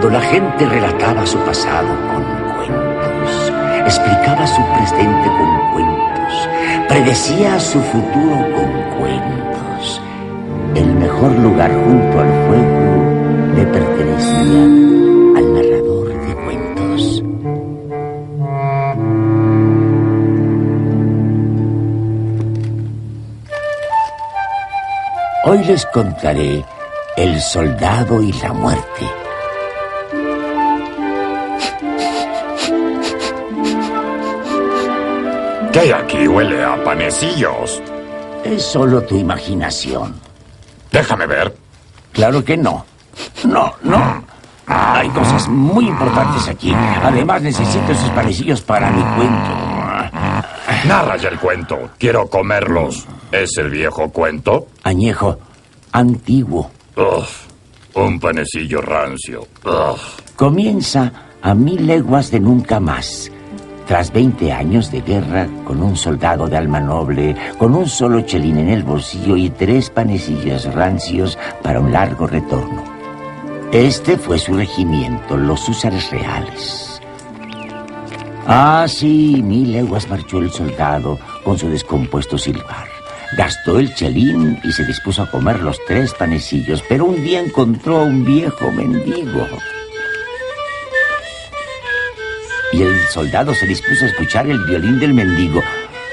Cuando la gente relataba su pasado con cuentos, explicaba su presente con cuentos, predecía su futuro con cuentos, el mejor lugar junto al fuego le pertenecía al narrador de cuentos. Hoy les contaré El soldado y la muerte. ¿Qué aquí? Huele a panecillos. Es solo tu imaginación. Déjame ver. Claro que no. No, no. Hay cosas muy importantes aquí. Además, necesito esos panecillos para mi cuento. Narra ya el cuento. Quiero comerlos. ¿Es el viejo cuento? Añejo, antiguo. Ugh, un panecillo rancio. Comienza a mil leguas de nunca más. Tras 20 años de guerra, con un soldado de alma noble, con un solo chelín en el bolsillo y tres panecillos rancios para un largo retorno. Este fue su regimiento, los húsares reales. Ah, sí, mil leguas marchó el soldado con su descompuesto silbar. Gastó el chelín y se dispuso a comer los tres panecillos, pero un día encontró a un viejo mendigo. Y el soldado se dispuso a escuchar el violín del mendigo.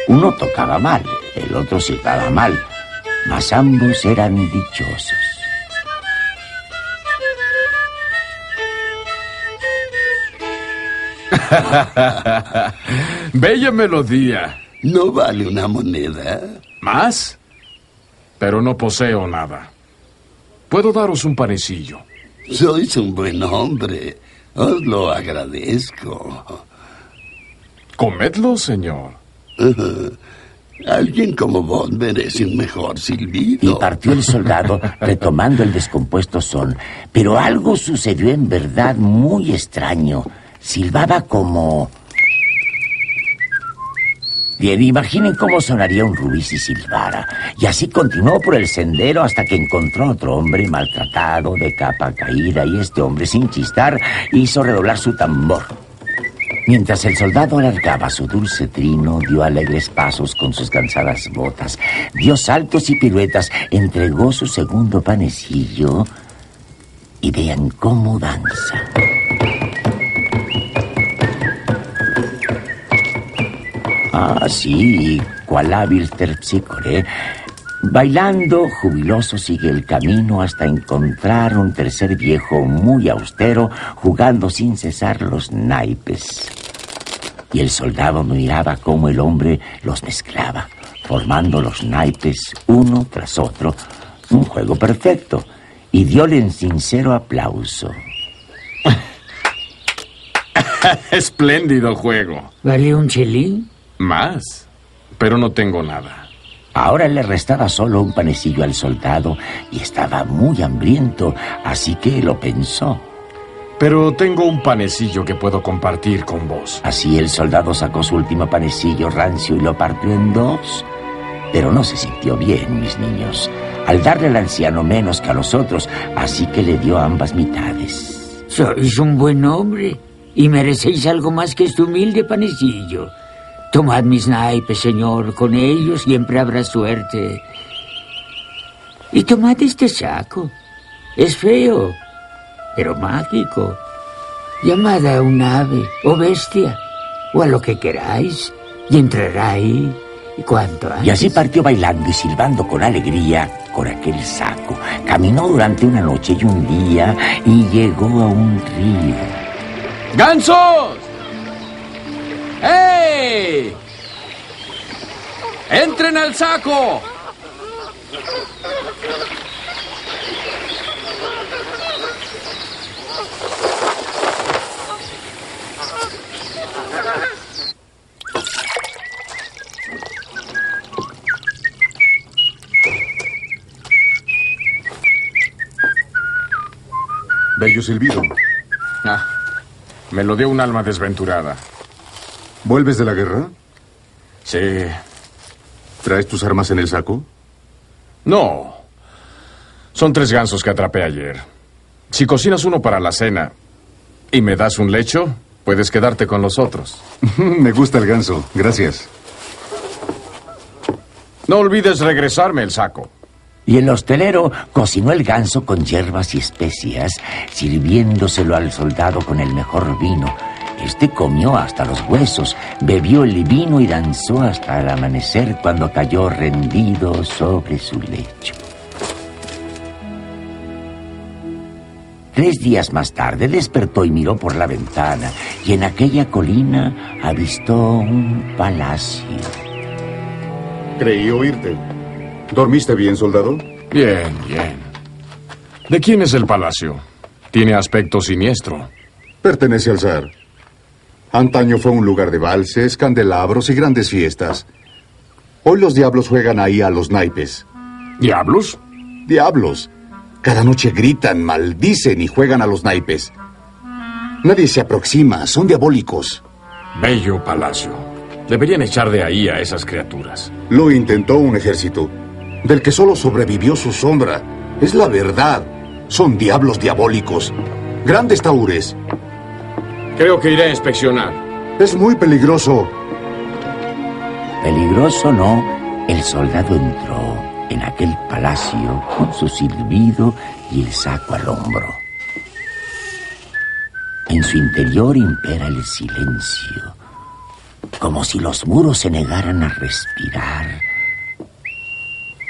Uno tocaba mal, el otro silbaba mal, mas ambos eran dichosos. Bella melodía. ¿No vale una moneda? ¿Más? Pero no poseo nada. Puedo daros un panecillo. Sois un buen hombre. Os lo agradezco. Comedlo, señor. Alguien como vos merece un mejor silbido. Y partió el soldado retomando el descompuesto son. Pero algo sucedió en verdad muy extraño. Silbaba como... Bien, imaginen cómo sonaría un rubí si silbara. Y así continuó por el sendero hasta que encontró a otro hombre maltratado, de capa caída, y este hombre, sin chistar, hizo redoblar su tambor. Mientras el soldado alargaba su dulce trino, dio alegres pasos con sus cansadas botas, dio saltos y piruetas, entregó su segundo panecillo y vean cómo danza. Ah, sí, cual hábil terpsícore. Bailando, jubiloso sigue el camino hasta encontrar un tercer viejo muy austero jugando sin cesar los naipes. Y el soldado miraba cómo el hombre los mezclaba, formando los naipes uno tras otro, un juego perfecto, y diole en sincero aplauso. Espléndido juego. ¿Vale un chelín? Más. Pero no tengo nada. Ahora le restaba solo un panecillo al soldado y estaba muy hambriento, así que lo pensó. Pero tengo un panecillo que puedo compartir con vos. Así el soldado sacó su último panecillo rancio y lo partió en dos. Pero no se sintió bien, mis niños, al darle al anciano menos que a los otros, así que le dio ambas mitades. Sois un buen hombre y merecéis algo más que este humilde panecillo. Tomad mis naipes, señor, con ellos siempre habrá suerte. Y tomad este saco. Es feo, pero mágico. Llamad a un ave o bestia, o a lo que queráis, y entrará ahí cuanto antes. Y así partió bailando y silbando con alegría con aquel saco. Caminó durante una noche y un día y llegó a un río. ¡Gansos! ¡Ey! ¡Entren al saco! Bello silbido. Ah, me lo dio un alma desventurada. ¿Vuelves de la guerra? Sí. ¿Traes tus armas en el saco? No. Son tres gansos que atrapé ayer. Si cocinas uno para la cena, ¿Y me das un lecho? Puedes quedarte con los otros. Me gusta el ganso. Gracias. No olvides regresarme el saco. Y el hostelero cocinó el ganso con hierbas y especias, sirviéndoselo al soldado con el mejor vino. Este comió hasta los huesos, bebió el vino y danzó hasta el amanecer cuando cayó rendido sobre su lecho. Tres días más tarde despertó y miró por la ventana y en aquella colina avistó un palacio. Creí oírte. ¿Dormiste bien, soldado? Bien, bien. ¿De quién es el palacio? Tiene aspecto siniestro. Pertenece al zar. Antaño fue un lugar de valses, candelabros y grandes fiestas. Hoy los diablos juegan ahí a los naipes. ¿Diablos? Diablos. Cada noche gritan, maldicen y juegan a los naipes. Nadie se aproxima, son diabólicos. Bello palacio. Deberían echar de ahí a esas criaturas. Lo intentó un ejército, del que solo sobrevivió su sombra. Es la verdad. Son diablos diabólicos. Grandes taúres. Creo que iré a inspeccionar. Es muy peligroso. Peligroso no, el soldado entró en aquel palacio con su silbido y el saco al hombro. En su interior impera el silencio, como si los muros se negaran a respirar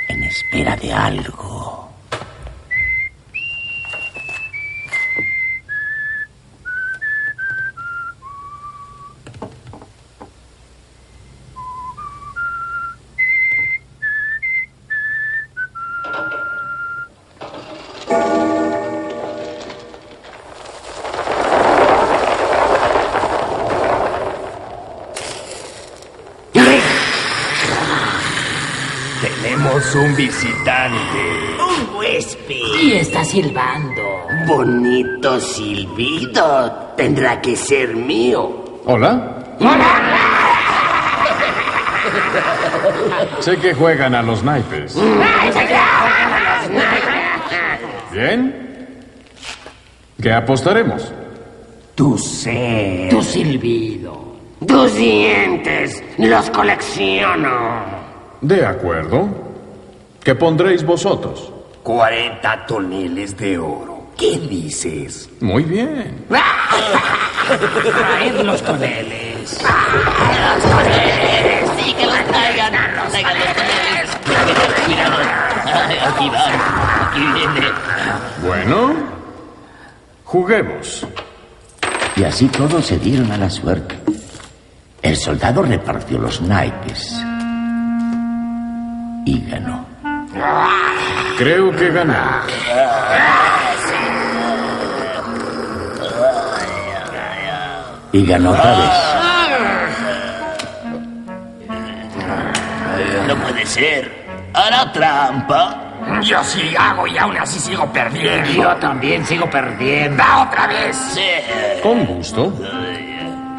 en espera de algo. Visitante. Un huésped. Y está silbando. Bonito silbido. Tendrá que ser mío. ¿Hola? sé que juegan a los naipes. ¿Bien? ¿Qué apostaremos? Tu ser. Tu silbido. Tus dientes. Los colecciono. De acuerdo. ¿Qué pondréis vosotros? 40 toneles de oro. ¿Qué dices? Muy bien. Traed los toneles. ¡Los toneles! ¡Sí, que los traigan! ¡Traigan los toneles! Cuidado. Aquí va. Aquí viene. Bueno, juguemos. Y así todos se dieron a la suerte. El soldado repartió los naipes y ganó. Creo que gané. Y ganó otra vez. No puede ser. ¿Hará trampa? Yo sí hago y aún así sigo perdiendo. Yo también sigo perdiendo. ¡Va otra vez! Sí. Con gusto.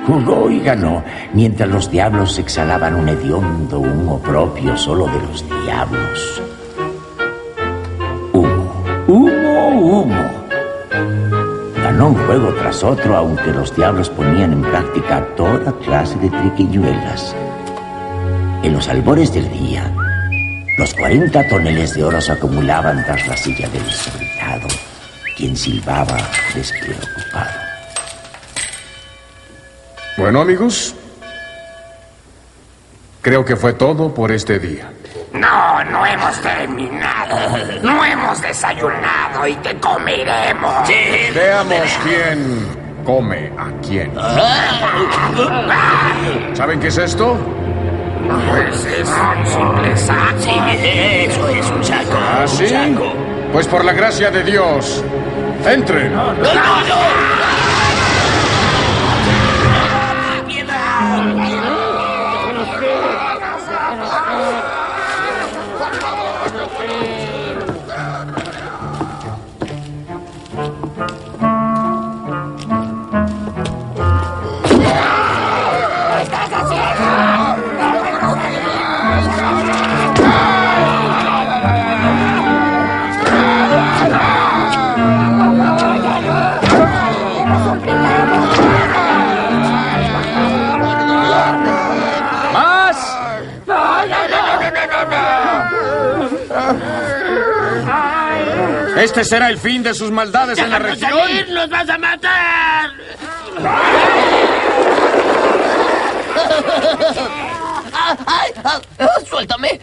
Jugó y ganó, mientras los diablos exhalaban un hediondo humo propio solo de los diablos. Ganó un juego tras otro, aunque los diablos ponían en práctica toda clase de triquiñuelas. En los albores del día, los 40 toneles de oro se acumulaban tras la silla del soldado, quien silbaba despreocupado. Bueno, amigos. Creo que fue todo por este día. No, no hemos terminado. No hemos desayunado y te comeremos. Veamos quién come a quién. ¿Saben qué es esto? Pues es un simple saco. Sí, eso es un saco. ¿Ah, un sí? saco. Pues por la gracia de Dios, entren. ¿Este será el fin de sus maldades en la ¡Déjanos región? salir! ¡Nos vas a matar! ¡Ay! ¡Suéltame!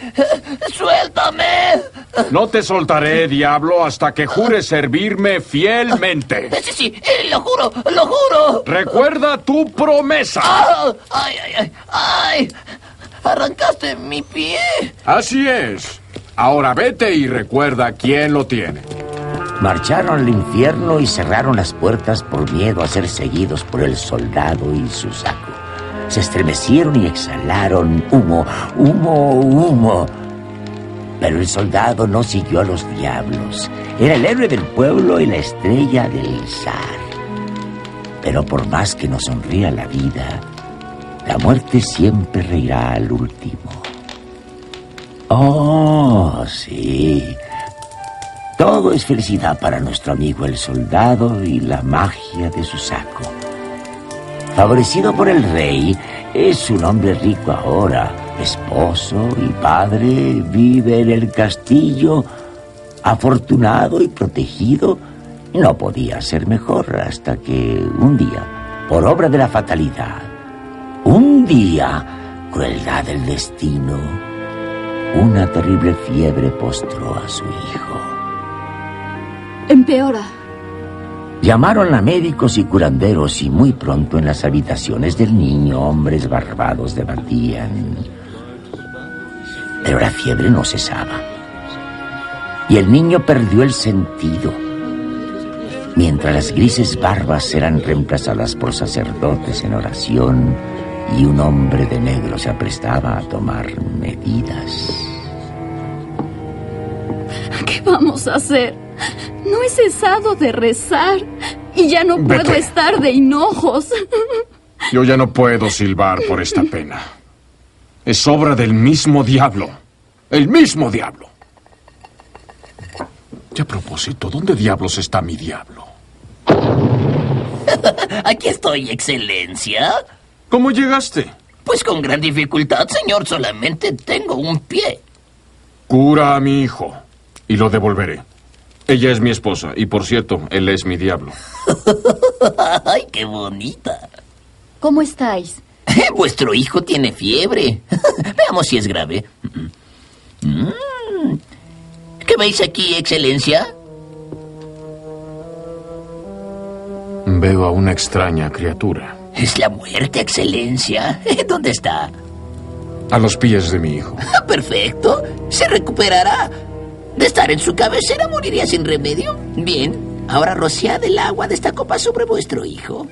¡Suéltame! No te soltaré, diablo, hasta que jures servirme fielmente. Sí, sí, eh, lo juro, lo juro. Recuerda tu promesa. Ah, ¡Ay, ay, ay! ¡Ay! ¡Arrancaste mi pie! Así es. Ahora vete y recuerda quién lo tiene. Marcharon al infierno y cerraron las puertas por miedo a ser seguidos por el soldado y su saco. Se estremecieron y exhalaron humo, humo, humo. Pero el soldado no siguió a los diablos. Era el héroe del pueblo y la estrella del zar. Pero por más que nos sonría la vida, la muerte siempre reirá al último. Oh, sí. Todo es felicidad para nuestro amigo el soldado y la magia de su saco. Favorecido por el rey, es un hombre rico ahora, esposo y padre, vive en el castillo, afortunado y protegido. No podía ser mejor hasta que un día, por obra de la fatalidad, un día, crueldad del destino, una terrible fiebre postró a su hijo. Empeora. Llamaron a médicos y curanderos y muy pronto en las habitaciones del niño hombres barbados debatían. Pero la fiebre no cesaba. Y el niño perdió el sentido. Mientras las grises barbas eran reemplazadas por sacerdotes en oración y un hombre de negro se aprestaba a tomar medidas. ¿Qué vamos a hacer? No he cesado de rezar y ya no puedo Vete. estar de hinojos. Yo ya no puedo silbar por esta pena. Es obra del mismo diablo. El mismo diablo. Y a propósito, ¿dónde diablos está mi diablo? Aquí estoy, excelencia. ¿Cómo llegaste? Pues con gran dificultad, señor. Solamente tengo un pie. Cura a mi hijo y lo devolveré. Ella es mi esposa y, por cierto, él es mi diablo. ¡Ay, qué bonita! ¿Cómo estáis? Vuestro hijo tiene fiebre. Veamos si es grave. Mm. ¿Qué veis aquí, excelencia? Veo a una extraña criatura Es la muerte, excelencia. ¿Dónde está? a los pies de mi hijo. Perfecto. Se recuperará. De estar en su cabecera moriría sin remedio. Bien. Ahora rociad el agua de esta copa sobre vuestro hijo.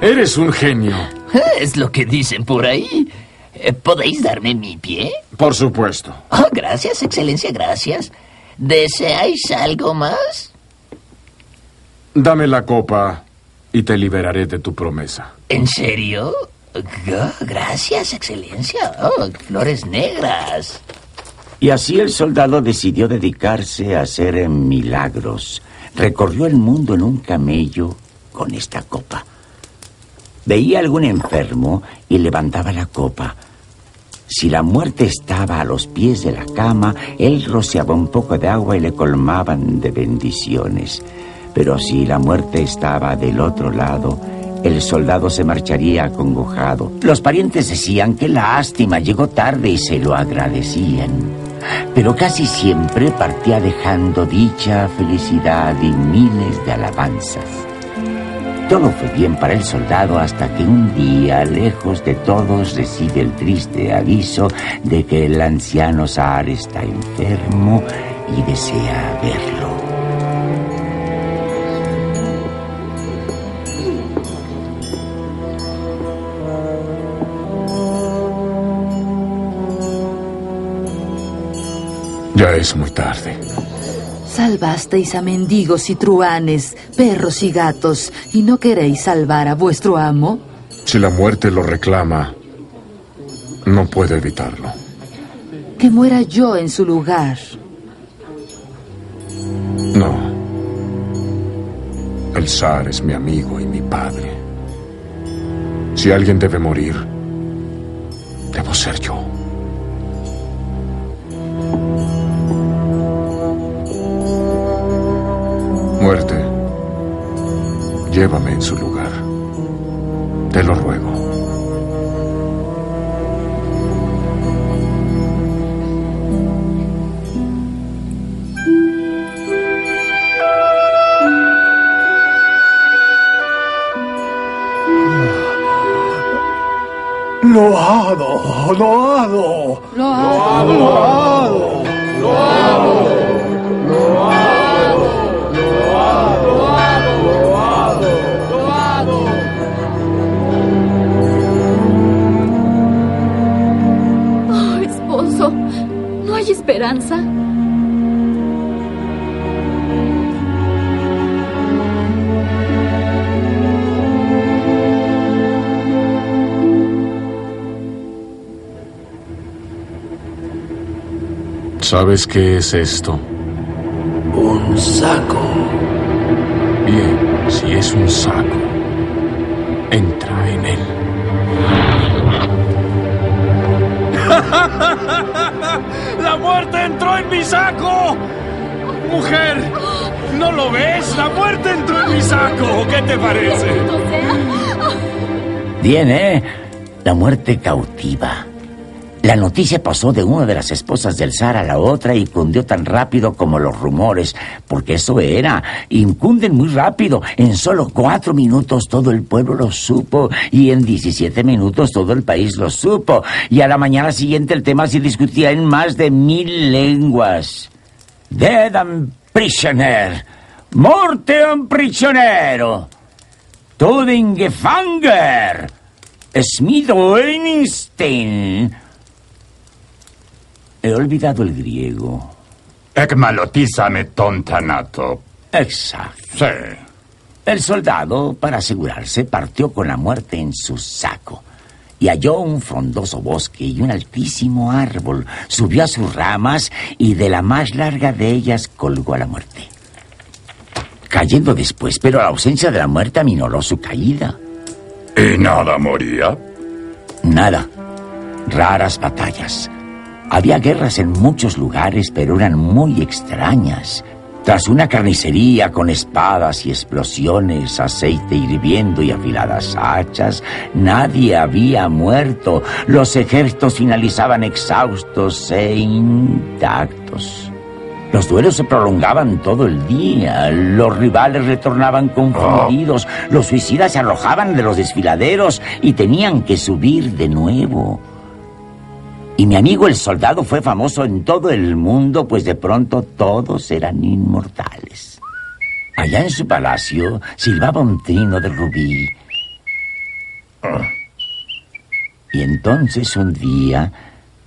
Eres un genio. Es lo que dicen por ahí. Eh, ¿Podéis darme mi pie? Por supuesto. Oh, gracias, excelencia, gracias. ¿Deseáis algo más? Dame la copa y te liberaré de tu promesa. ¿En serio? Oh, gracias, excelencia. Oh, flores negras. Y así el soldado decidió dedicarse a hacer eh, milagros. Recorrió el mundo en un camello con esta copa. Veía algún enfermo y levantaba la copa. Si la muerte estaba a los pies de la cama, él rociaba un poco de agua y le colmaban de bendiciones. Pero si la muerte estaba del otro lado, el soldado se marcharía acongojado. Los parientes decían que lástima, llegó tarde y se lo agradecían. Pero casi siempre partía dejando dicha, felicidad y miles de alabanzas. Todo fue bien para el soldado hasta que un día, lejos de todos, recibe el triste aviso de que el anciano Saar está enfermo y desea verlo. Ya es muy tarde. Salvasteis a mendigos y truanes, perros y gatos, y no queréis salvar a vuestro amo. Si la muerte lo reclama, no puedo evitarlo. Que muera yo en su lugar. No. El zar es mi amigo y mi padre. Si alguien debe morir, debo ser yo. Muerte, llévame en su lugar. Te lo ruego. Loado, loado. Loado. Loado. Loado. Esperanza? ¿Sabes qué es esto? Un saco. Bien, si es un saco, entra en él. ¡La muerte entró en mi saco! ¡Mujer! ¿No lo ves? ¡La muerte entró en mi saco! ¿Qué te parece? Bien, ¿eh? La muerte cautiva. La noticia pasó de una de las esposas del zar a la otra y cundió tan rápido como los rumores, porque eso era, incunden muy rápido. En solo cuatro minutos todo el pueblo lo supo y en 17 minutos todo el país lo supo. Y a la mañana siguiente el tema se discutía en más de mil lenguas. Dead and prisoner. Morte un prisionero. Todingefanger. Smith-Einstein. He olvidado el griego. Ekmalotizame tontanato. Exacto. Sí. El soldado, para asegurarse, partió con la muerte en su saco y halló un frondoso bosque y un altísimo árbol. Subió a sus ramas y de la más larga de ellas colgó a la muerte. Cayendo después, pero la ausencia de la muerte aminoró su caída. ¿Y nada moría? Nada. Raras batallas. Había guerras en muchos lugares, pero eran muy extrañas. Tras una carnicería con espadas y explosiones, aceite hirviendo y afiladas hachas, nadie había muerto. Los ejércitos finalizaban exhaustos e intactos. Los duelos se prolongaban todo el día, los rivales retornaban confundidos, los suicidas se arrojaban de los desfiladeros y tenían que subir de nuevo. Y mi amigo el soldado fue famoso en todo el mundo, pues de pronto todos eran inmortales. Allá en su palacio silbaba un trino de rubí. Y entonces un día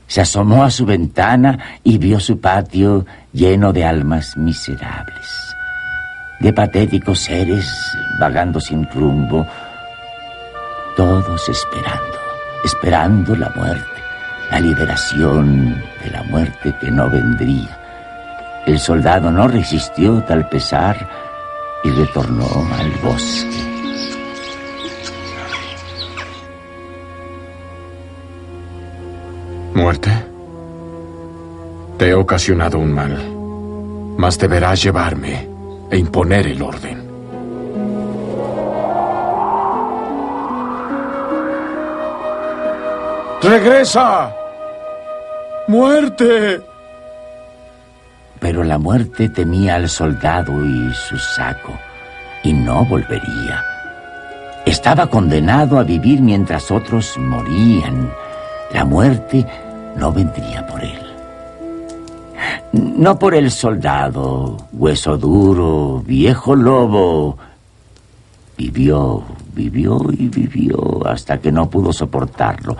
se asomó a su ventana y vio su patio lleno de almas miserables, de patéticos seres vagando sin rumbo, todos esperando, esperando la muerte, la liberación de la muerte que no vendría. El soldado no resistió tal pesar y retornó al bosque. Muerte. Te he ocasionado un mal, mas deberás llevarme e imponer el orden. ¡Regresa! ¡Muerte! Pero la muerte temía al soldado y su saco, y no volvería. Estaba condenado a vivir mientras otros morían. La muerte no vendría por él. No por el soldado, hueso duro, viejo lobo. Vivió, vivió y vivió hasta que no pudo soportarlo.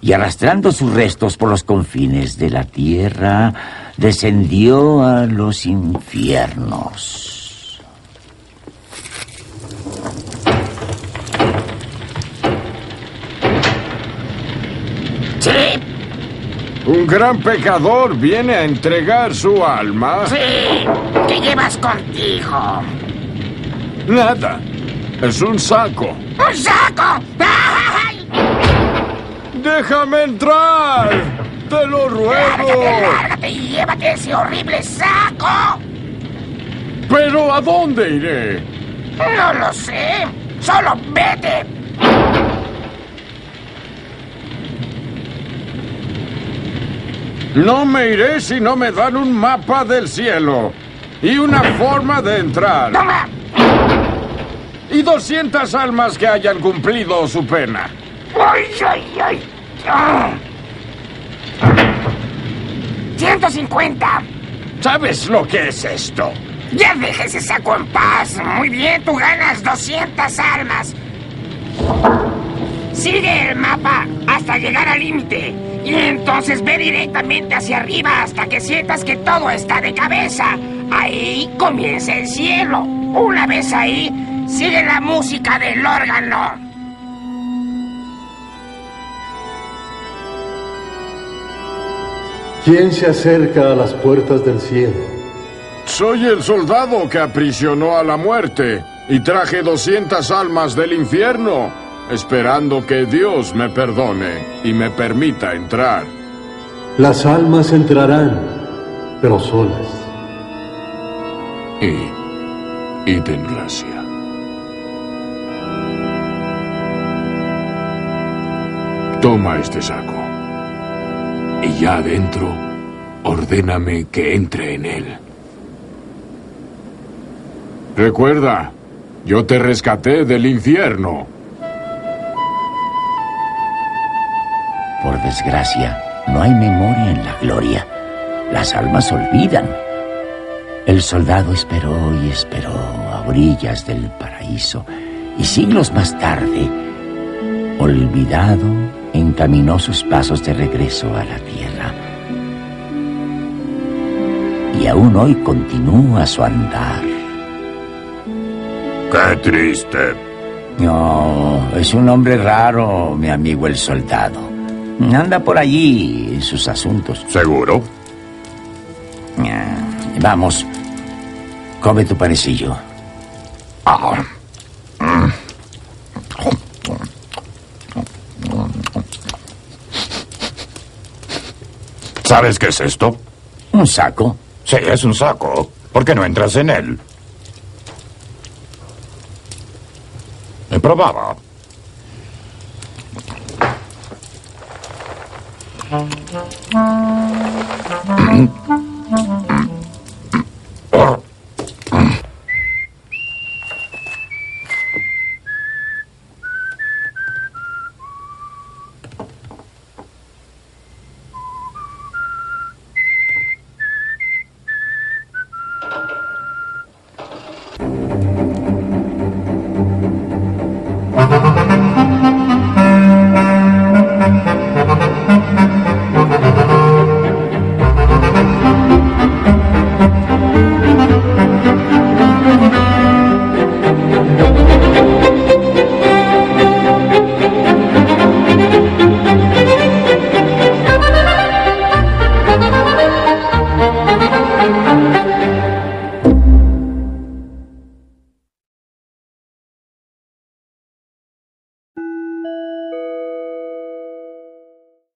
Y arrastrando sus restos por los confines de la tierra, descendió a los infiernos. Sí, Un gran pecador viene a entregar su alma. sí. ¿Qué llevas contigo? Nada. Es un saco. ¡Un saco! ¡Déjame entrar! ¡Te lo ruego! ¡Lárgate y llévate ese horrible saco! ¿Pero a dónde iré? No lo sé. Solo vete. No me iré si no me dan un mapa del cielo y una forma de entrar. ¡Toma! Y 200 almas que hayan cumplido su pena. ¡Ay, ay, ay! Ah. 150. ¿Sabes lo que es esto? Ya deja ese saco en paz. Muy bien, tú ganas 200 almas. Sigue el mapa hasta llegar al límite. Y entonces ve directamente hacia arriba hasta que sientas que todo está de cabeza. Ahí comienza el cielo. Una vez ahí, sigue la música del órgano. ¿Quién se acerca a las puertas del cielo? Soy el soldado que aprisionó a la muerte y traje 200 almas del infierno, esperando que Dios me perdone y me permita entrar. Las almas entrarán, pero solas. Y, y ten gracia. Toma este saco. Y ya adentro, ordéname que entre en él. Recuerda, yo te rescaté del infierno. Por desgracia, no hay memoria en la gloria. Las almas olvidan. El soldado esperó y esperó a orillas del paraíso y siglos más tarde, olvidado, encaminó sus pasos de regreso a la tierra. Y aún hoy continúa su andar. Qué triste. No, es un hombre raro, mi amigo el soldado. Anda por allí en sus asuntos. ¿Seguro? Ah, Vamos, come tu panecillo. Ah. ¿Sabes qué es esto? ¿Un saco? Sí, es un saco. ¿Por qué no entras en él? Me probaba.